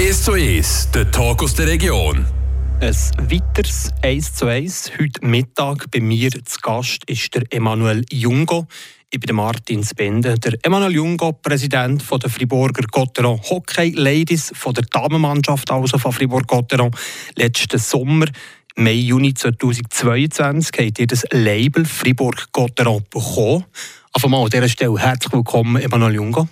1 zu 1, der Talk aus der Region. Ein weiteres 1 zu 1. Heute Mittag bei mir zu Gast ist der Emanuel Jungo. Ich bin Martin Spende. Der Emanuel Jungo, Präsident von der Friburger Gotteron Hockey Ladies, von der Damenmannschaft also von Fribourg Gotteron. Letzten Sommer, Mai, Juni 2022, habt ihr das Label Fribourg Gotteron bekommen. Auf einmal an dieser Stelle herzlich willkommen, Emanuel Jungo.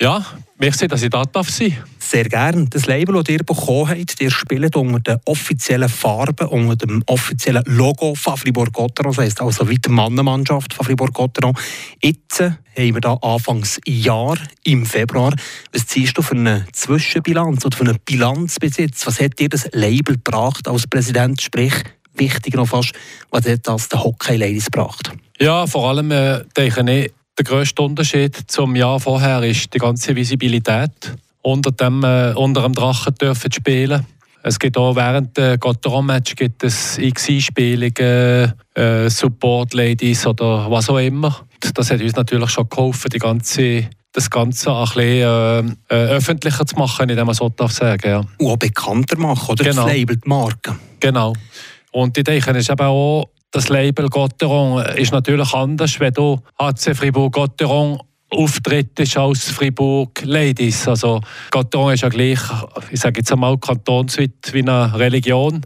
Ja, merci, dass ich da darf sein Sehr gerne. Das Label, das ihr bekommen habt, ihr spielt unter den offiziellen Farben, unter dem offiziellen Logo von Fribourg-Gotteron, das heisst also wie die Mannenmannschaft von Fribourg-Gotteron. Jetzt haben wir da Anfangs Jahr, im Februar. Was ziehst du für eine Zwischenbilanz oder für einen Bilanzbesitz? Was hat dir das Label gebracht als Präsident? Sprich, wichtiger noch fast, was hat das den Hockey-Ladies gebracht? Ja, vor allem äh, denke ich, der grösste Unterschied zum Jahr vorher ist die ganze Visibilität. Unter dem, äh, unter dem Drachen dürfen spielen. Es gibt auch während des Gotteron-Match gibt es x Einspielungen, äh, Support-Ladies oder was auch immer. Das hat uns natürlich schon geholfen, die ganze das Ganze ein bisschen äh, äh, öffentlicher zu machen, indem man so darf sagen ja. Und auch bekannter machen, oder? Genau. Das Label, die Marke. Genau. Und ich denke, es ist eben auch das Label Gotteron ist natürlich anders, wenn du HC Fribourg Gotteron auftrittst als Fribourg Ladies. Also Gotteron ist ja gleich, ich sage jetzt einmal, kantonsweit wie eine Religion.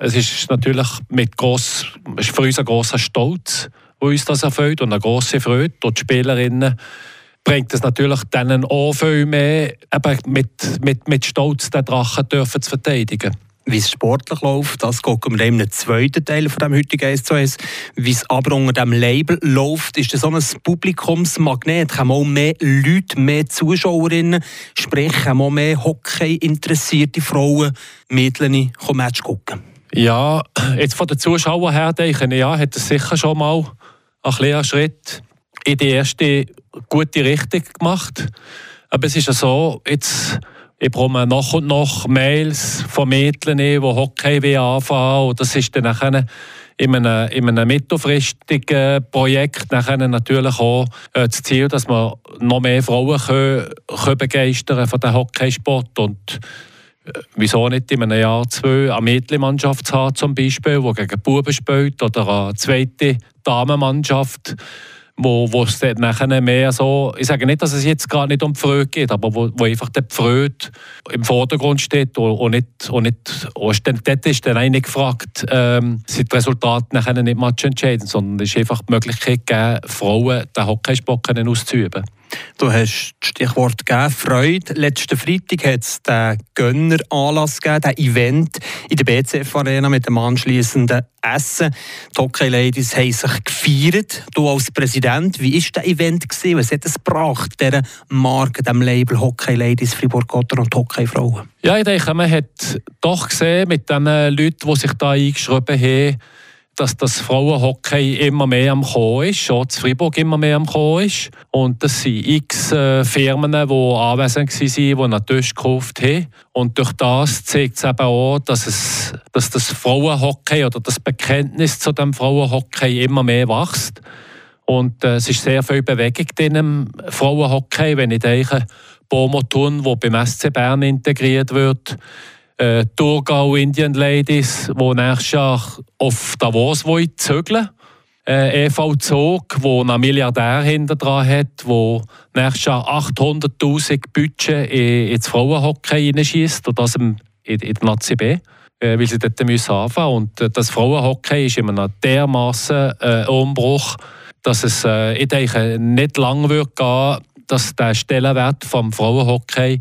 Es ist natürlich mit gross, ist für uns ein grosser Stolz, wo uns das erfüllt und eine grosse Freude. Und die Spielerinnen bringt es natürlich denen auch viel mehr, eben mit, mit, mit Stolz den Drachen dürfen zu verteidigen wie es sportlich läuft. Das geht um den zweiten Teil von dem heutigen 1 zu 1. Wie es aber unter dem Label läuft, ist das so ein Publikumsmagnet. Haben auch mehr Leute, mehr Zuschauerinnen, sprich haben auch mehr Hockey-interessierte Frauen, Mädchen, kommen Match gucken. Ja, jetzt von den Zuschauern her denke ich, ja, hat es sicher schon mal ein kleiner Schritt in die erste gute Richtung gemacht. Aber es ist ja so, jetzt ich bekomme nach und nach Mails von Mädchen, die Hockey anfangen. Und das ist dann nachher in einem, in einem mittelfristigen Projekt nachher natürlich auch äh, das Ziel, dass wir noch mehr Frauen können, können begeistern von dem Hockeysport. Und äh, wieso nicht in einem Jahr zwei eine Mädchenmannschaft zu haben, zum Beispiel, die gegen Buben spielt, oder eine zweite Damenmannschaft, wo, wo es dann nachher mehr so, ich sage nicht, dass es jetzt gerade nicht um die Freude geht, aber wo, wo einfach die Freude im Vordergrund steht und, und nicht, und nicht und dort ist dann eigentlich gefragt, ähm, sind die Resultate nachher nicht matchentscheidend, sondern es ist einfach die Möglichkeit gegeben, Frauen den Hockeysport auszuüben. Du hast das Stichwort gegeben, Freude. Letzten Freitag hat es den Gönner-Anlass gegeben, den Event in der BCF-Arena mit dem anschliessenden Essen. Die Hockey Ladies haben sich gefeiert. Du als Präsident, wie war das Event? Gewesen? Was hat es gebracht, dieser Marke, dem Label Hockey Ladies, Fribourg-Gotter und Hockey Frauen? Ja, ich denke, man hat doch gesehen, mit den Leuten, die sich da eingeschrieben haben, dass das Frauenhockey immer mehr am Kommen ist, schon zu Freiburg immer mehr am Kommen ist. Und das sind x äh, Firmen, die anwesend waren, die Tisch gekauft haben. Und durch das zeigt es eben auch, dass, es, dass das Frauenhockey oder das Bekenntnis zu dem Frauenhockey immer mehr wächst. Und äh, es ist sehr viel Bewegung in dem Frauenhockey, wenn ich denke, Bomotun, wo beim SC Bern integriert wird, äh, Thurgau Indian Ladies, die nächstes Jahr auf Davos zügeln. Äh, EV Zog, wo einen Milliardär hinter dran hat, wo nächstes Jahr 800.000 Budget ins Frauenhockey hineinschießt und das in, in der Nazi B, äh, weil sie dort müssen anfangen Und äh, das Frauenhockey ist immer noch dermaßen äh, Umbruch, dass es, äh, ich denke, nicht lang wird gehen, dass der Stellenwert vom Frauenhockey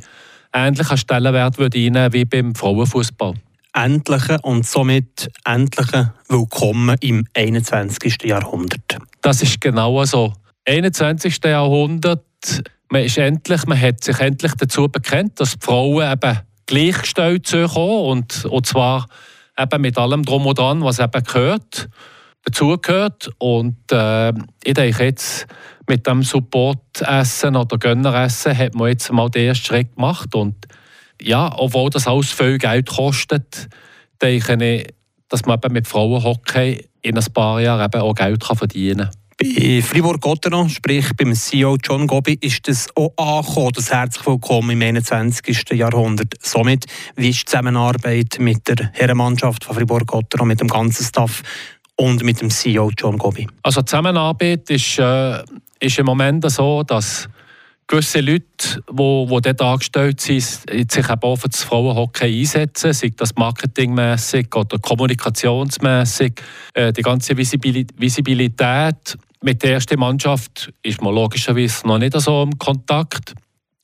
ähnlichen Stellenwert würde einnehmen wie beim Frauenfußball. Endliche und somit endliche Willkommen im 21. Jahrhundert. Das ist genau so. 21. Jahrhundert, man, ist endlich, man hat sich endlich dazu bekennt, dass die Frauen eben gleichgestellt sind und, und zwar eben mit allem drum und dran, was eben gehört, dazugehört. Und äh, ich denke jetzt, mit dem Support-Essen oder Gönneressen hat man jetzt mal den ersten Schritt gemacht. Und ja, obwohl das alles viel Geld kostet, denke ich, dass man eben mit Frauenhockey in ein paar Jahren eben auch Geld verdienen kann. Bei Fribourg-Gotteron, sprich beim CEO John Gobi, ist das auch angekommen, das herzlich willkommen im 21. Jahrhundert. Somit, wie ist die Zusammenarbeit mit der Herrenmannschaft von Fribourg-Gotteron, mit dem ganzen Staff und mit dem CEO John Gobi? Also die Zusammenarbeit ist, äh, ist im Moment so, dass gewisse Leute, die, die dort angestellt sind, sich auch für das Frauenhockey einsetzen, sei das marketingmässig oder kommunikationsmässig. Äh, die ganze Visibilität mit der ersten Mannschaft ist man logischerweise noch nicht so im Kontakt.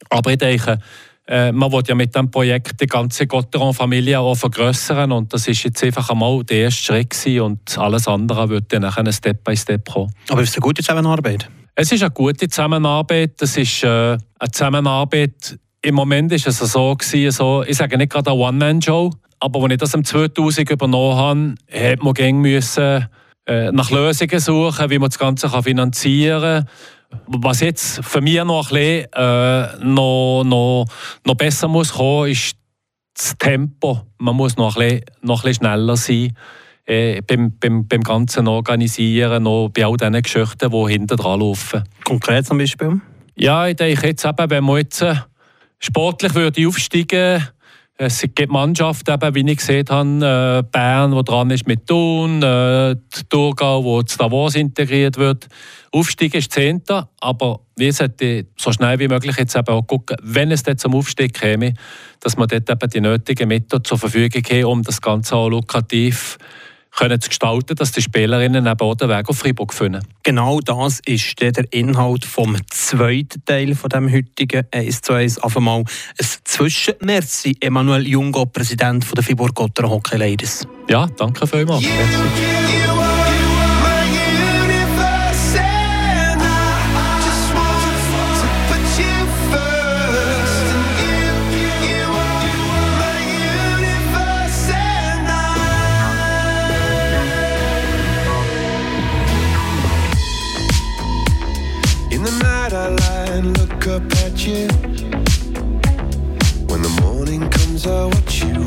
Aber ich denke, äh, man will ja mit dem Projekt die ganze Gotteron-Familie auch vergrößern und das ist jetzt einfach einmal der erste Schritt gewesen und alles andere wird dann nachher Step by Step kommen. Aber ist es eine gute Zusammenarbeit? Es ist eine gute Zusammenarbeit. Das ist äh, eine Zusammenarbeit. Im Moment ist es so gewesen, so, ich sage nicht gerade eine One-Man-Show, aber als ich das im 2000 übernommen habe, hat man gegen müssen äh, nach Lösungen suchen, wie man das Ganze kann finanzieren kann. Was jetzt für mich noch ein bisschen äh, noch, noch, noch besser muss kommen, ist das Tempo. Man muss noch ein bisschen, noch ein bisschen schneller sein äh, beim, beim, beim ganzen Organisieren, noch bei all diesen Geschichten, die hinten dran laufen. Konkret zum Beispiel? Ja, ich denke jetzt eben, wenn man jetzt äh, sportlich würde aufsteigen würde, es gibt Mannschaften, eben, wie ich gesehen habe, äh, Bern, wo dran ist mit Thun, äh, Thurgau, wo Davos integriert wird. Aufstieg ist Zehnter, aber wir sollten so schnell wie möglich jetzt eben auch gucken, wenn es dort zum Aufstieg käme, dass man dort eben die nötigen Mittel zur Verfügung hat, um das Ganze auch lukrativ zu können zu gestalten, dass die Spielerinnen eben auch den Weg auf Freiburg finden. Genau das ist der Inhalt vom zweiten Teil von dem heutigen 1 zu 1. Auf einmal ein Zwischenmerci. Emanuel Jungo, Präsident der Fribourg-Gotteron Hockey Ladies. Ja, danke vielmals. Merci. you. watch you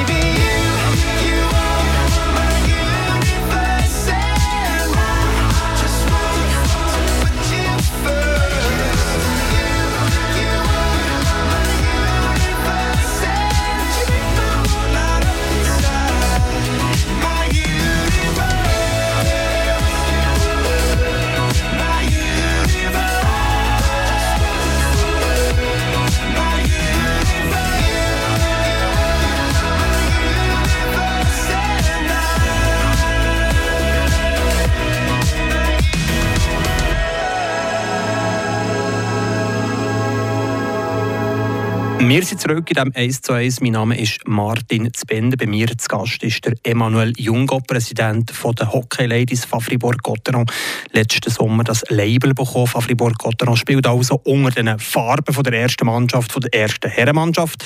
Wir sind zurück in diesem 1 zu 1. Mein Name ist Martin Zbender. Bei mir zu Gast ist der Emanuel Jungo, Präsident der Hockey Ladies von Fribourg-Gotteron. Letzten Sommer das Label bekommen. Fribourg-Gotteron spielt also unter den Farben der ersten Mannschaft, der ersten Herrenmannschaft.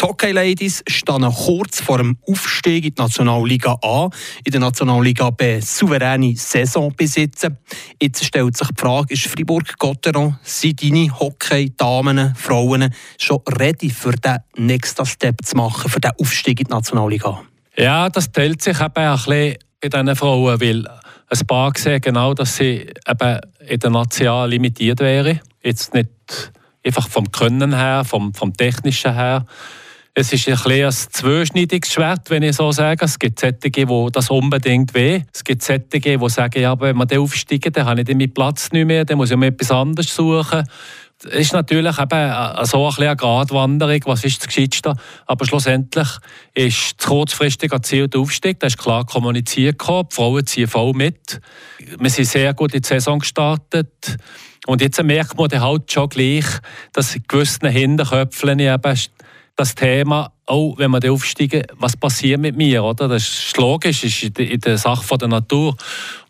Die Hockey Ladies stehen kurz vor dem Aufstieg in die Nationalliga A. In der Nationalliga B souveräne Saison besitzen. Jetzt stellt sich die Frage, ist Fribourg-Gotteron, sind deine Hockey-Damen, Frauen schon ready für den nächsten Step zu machen, für den Aufstieg in die Nationalliga? Ja, das teilt sich eben ein bisschen bei diesen Frauen, weil ein paar sehen genau, dass sie eben in der Nation limitiert wären. Jetzt nicht einfach vom Können her, vom, vom Technischen her. Es ist ein, ein zweischneidiges Schwert, wenn ich so sage. Es gibt solche, die das unbedingt weh. Es gibt solche, die sagen, ja, wenn wir aufsteigen, dann habe ich meinen Platz nicht mehr, dann muss ich mir etwas anderes suchen ist natürlich eben äh, so ein eine Gratwanderung, was ist das Gescheitste. Aber schlussendlich ist das kurzfristige Ziel der Aufstieg. Das ist klar kommuniziert. Die Frauen ziehen voll mit. Wir sind sehr gut in die Saison gestartet. Und jetzt merkt man halt schon gleich, dass in gewissen Hinterköpfen eben das Thema, auch wenn wir aufsteigen, was passiert mit mir, oder? Das ist logisch, das ist in der Sache der Natur.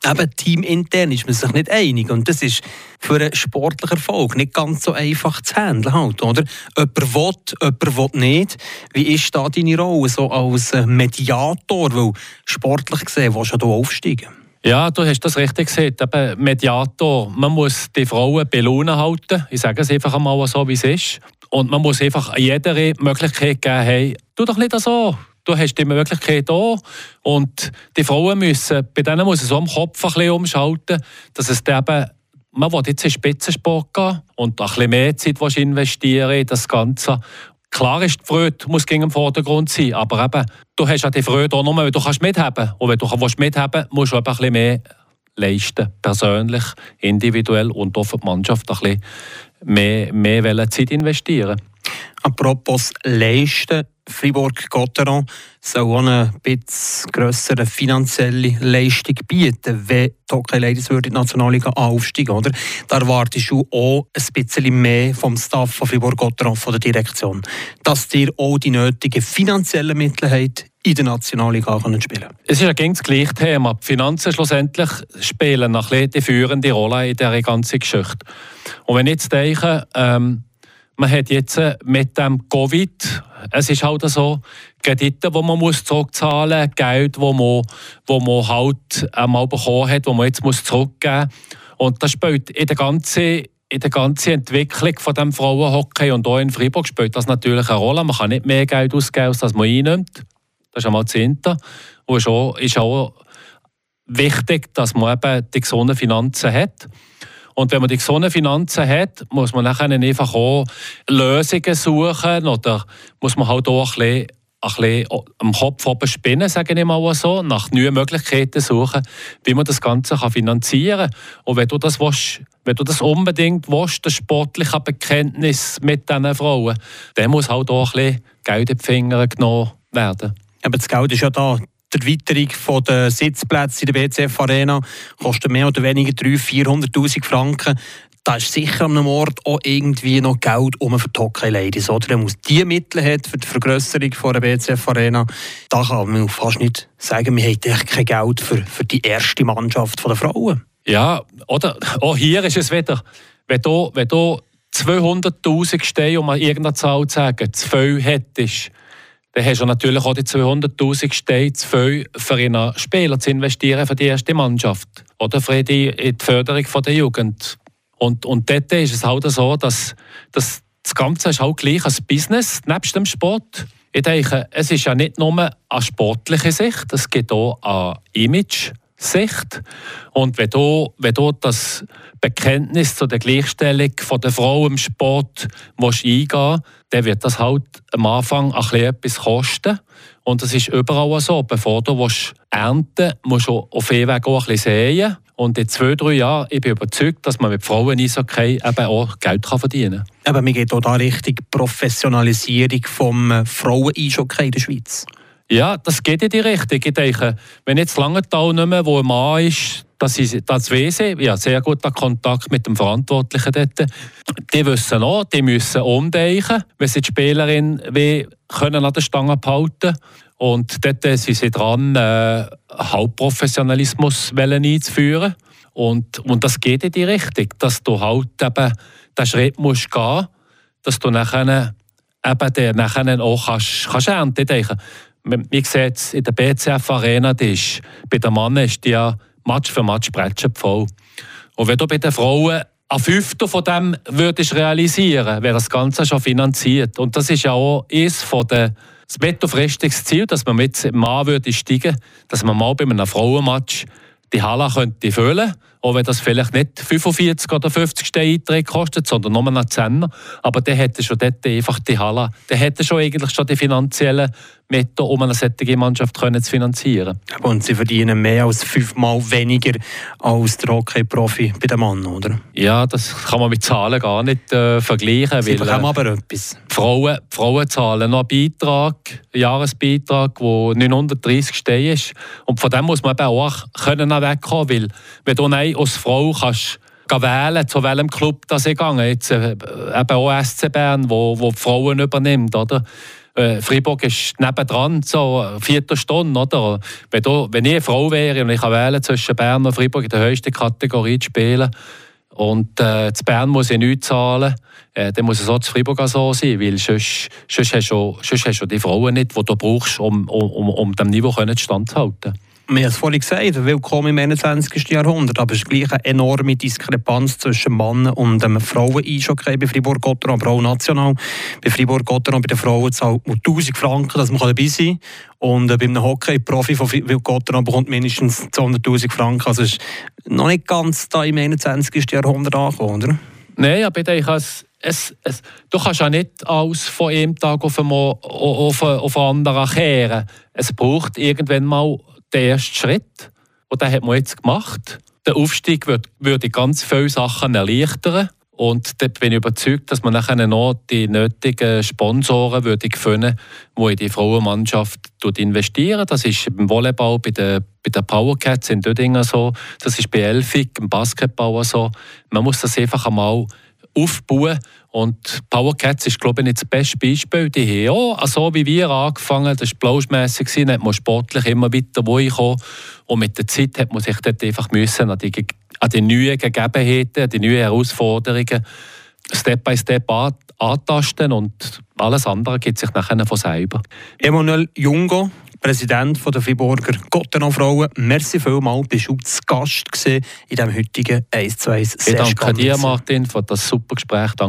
Eben teamintern ist man sich nicht einig und das ist für einen sportlichen Erfolg nicht ganz so einfach zu handeln, halt, oder? Jemand will, jemand will nicht. Wie ist da deine Rolle so als Mediator? Weil sportlich gesehen willst du aufsteigen. Ja, du hast das richtig gesagt. Eben Mediator, man muss die Frauen belohnen halten. Ich sage es einfach einmal so, wie es ist. Und man muss einfach jeder Möglichkeit geben, hey, tu doch nicht so. Du hast die Möglichkeit hier. Und die Frauen müssen, bei denen muss es so am Kopf ein bisschen umschalten, dass es eben man will jetzt in Spitzensport gehen und ein bisschen mehr Zeit investieren in das Ganze. Klar ist, die Freude muss gegen im Vordergrund sein, aber eben, du hast ja die Freude auch nur, weil du kannst mithaben Und wenn du mithaben musst du eben ein bisschen mehr leisten, persönlich, individuell und auch für die Mannschaft ein bisschen mehr, mehr Zeit investieren. Apropos leisten, Fribourg-Gotteron soll auch eine etwas grössere finanzielle Leistung bieten, wenn die Hockey Ladies in die Nationalliga aufsteigen, oder? Da erwartest du auch ein bisschen mehr vom Staff von Fribourg-Gotteron, von der Direktion, dass dir auch die nötigen finanziellen Mittel habt, in der Nationalliga können spielen Es ist ein das gleiche Thema. Die Finanzen schlussendlich spielen eine die führende Rolle in dieser ganzen Geschichte. Und wenn ich jetzt denke, ähm, man hat jetzt mit dem Covid, es ist halt so, Kredite, die man zurückzahlen muss, Geld, wo man, wo man halt einmal bekommen hat, wo man jetzt zurückgeben muss. Und das spielt in der ganzen in der ganzen Entwicklung von dem Frauenhockey und auch in Freiburg spielt das natürlich eine Rolle. Man kann nicht mehr Geld ausgeben, als man einnimmt. Das ist einmal das Hinter. Und ist ist auch wichtig, dass man eben die gesunden Finanzen hat. Und wenn man die gesunden Finanzen hat, muss man nachher einfach auch Lösungen suchen oder muss man halt auch ein bisschen, ein bisschen am Kopf oben spinnen, sage ich mal so, nach neuen Möglichkeiten suchen, wie man das Ganze kann finanzieren kann. Und wenn du das willst, wenn du das unbedingt willst, das sportliche Bekenntnis mit diesen Frauen, dann muss halt auch ein bisschen Geld in die Finger genommen werden. Aber das Geld ist ja da die Erweiterung der Sitzplätze in der BCF Arena kostet mehr oder weniger 300.000, 400'000 Franken. Da ist sicher an einem Ort auch irgendwie noch Geld um für die Hockey Ladies. Oder? Man die Mittel hat für die Vergrößerung der BCF Arena, da kann man fast nicht sagen, wir hätten kein Geld für, für die erste Mannschaft der Frauen. Ja, oder auch hier ist es wieder, wenn du, wenn du 200'000 stehen, um an irgendeiner Zahl zu sagen, zu viel hättest, dann hast du natürlich auch die 200'000 Steine zu viel für einen Spieler zu investieren für die erste Mannschaft oder für die, die Förderung der Jugend. Und, und dort ist es halt so, dass, dass das Ganze ist halt gleich ein Business, nebst dem Sport. Ich denke, es ist ja nicht nur eine sportliche Sicht, es gibt auch eine Image-Sicht. Und wenn du, wenn du das Bekenntnis zu der Gleichstellung der Frau im Sport eingehen willst, dann wird das halt am Anfang ein bisschen etwas kosten. Und das ist überall so. Bevor du ernten willst, musst du auf jeden Weg auch ein bisschen säen. Und in zwei, drei Jahren ich bin überzeugt, dass man mit Frauen Eishockey eben auch Geld verdienen kann. Aber mir geht auch da richtig Professionalisierung vom äh, Frauen-Eishockey in der Schweiz. Ja, das geht in die Richtung. Ich denke, wenn jetzt Langenthal nicht mehr, wo ein Mann ist, Das, ist, das. Ich habe sehr guten Kontakt mit dem Verantwortlichen dort. Die wissen auch, die müssen umdenken, wenn sie die Spielerin können an der Stange behalten Und dort sind sie dran, äh, Hauptprofessionalismus einzuführen. Und, und das geht in die Richtung, dass du halt eben den Schritt musst gehen dass du nachher eben den nachher auch kannst, kannst ernten kannst. Man sieht in der BCF-Arena, bei den Männern ist die ja Match für Match voll. Und wenn du bei den Frauen ein Fünftel von dem würdest realisieren, wäre das Ganze schon finanziert. Und das ist ja auch eines von den das mittelfristiges Ziel, dass man mit dem Mann würde steigen, dass man mal bei einem Frauenmatch die Halle könnte füllen auch wenn das vielleicht nicht 45 oder 50 Eintritt kostet, sondern nur einen Zehner. Aber der hätte schon dort einfach die Halle, der hätte schon eigentlich schon die finanziellen Mittel, um eine solche Mannschaft können zu finanzieren. Und sie verdienen mehr als fünfmal weniger als der Hockey-Profi bei den Mann, oder? Ja, das kann man mit Zahlen gar nicht äh, vergleichen. Sie weil, bekommen äh, aber etwas. Frauen, Frauen zahlen noch einen Beitrag, einen Jahresbeitrag, der 930 Steine ist. Und von dem muss man eben auch können wegkommen, weil wenn du als Frau kannst wählen, zu welchem Club das ich gehe. Jetzt äh, eben auch SC Bern, wo, wo die Frauen übernimmt, oder? Äh, Freiburg ist nebendran, so eine Viertelstunde, oder? Wenn, du, wenn ich eine Frau wäre und ich kann wählen zwischen Bern und Freiburg in der höchsten Kategorie zu spielen und äh, zu Bern muss ich nichts zahlen, äh, dann muss es auch zu Freiburg so sein, weil sonst, sonst, hast du, die Frauen nicht, die du brauchst, um, um, um, um dem Niveau standzuhalten wir haben es vorhin gesagt, willkommen im 21. Jahrhundert, aber es ist gleich eine enorme Diskrepanz zwischen Männern und ähm, Frauen eishockey bei Fribourg-Gotteron, aber auch national. Bei Fribourg-Gotteron bei den Frauen zahlt man 1000 Franken, dass man dabei sein kann. Und äh, bei einem Hockey-Profi von Fribourg-Gotteron bekommt mindestens 200'000 Franken. Also es ist noch nicht ganz da im 21. Jahrhundert angekommen, oder? Nein, aber ich denke, es, es, du kannst ja nicht alles von einem Tag auf, einen, auf, auf einen anderen kehren. Es braucht irgendwann mal der erste Schritt. Und den hat man jetzt gemacht. Der Aufstieg würde ganz viele Sachen erleichtern. Und dort bin ich überzeugt, dass man nachher noch die nötigen Sponsoren würde finden die in die Frauenmannschaft investieren. Das ist beim Volleyball, bei den, bei den Powercats in Dödingen so, das ist bei Elfig, im Basketball so. Man muss das einfach einmal aufbauen. Und Power Cats ist, glaube ich, nicht das beste Beispiel. Die haben auch, so wie wir angefangen, das war blauschmässig, dann hat man sportlich immer weiter kommen. Und mit der Zeit hat man sich dort einfach müssen an die, an die neuen Gegebenheiten, an die neuen Herausforderungen Step by Step antasten und alles andere gibt sich nachher von selber. Emanuel Jungo, Präsident der Friburger Gottenau Frauen. Merci vielmals, bist du zu Gast in diesem heutigen 1 zu 1 Ich danke dir, Martin, für das super Gespräch.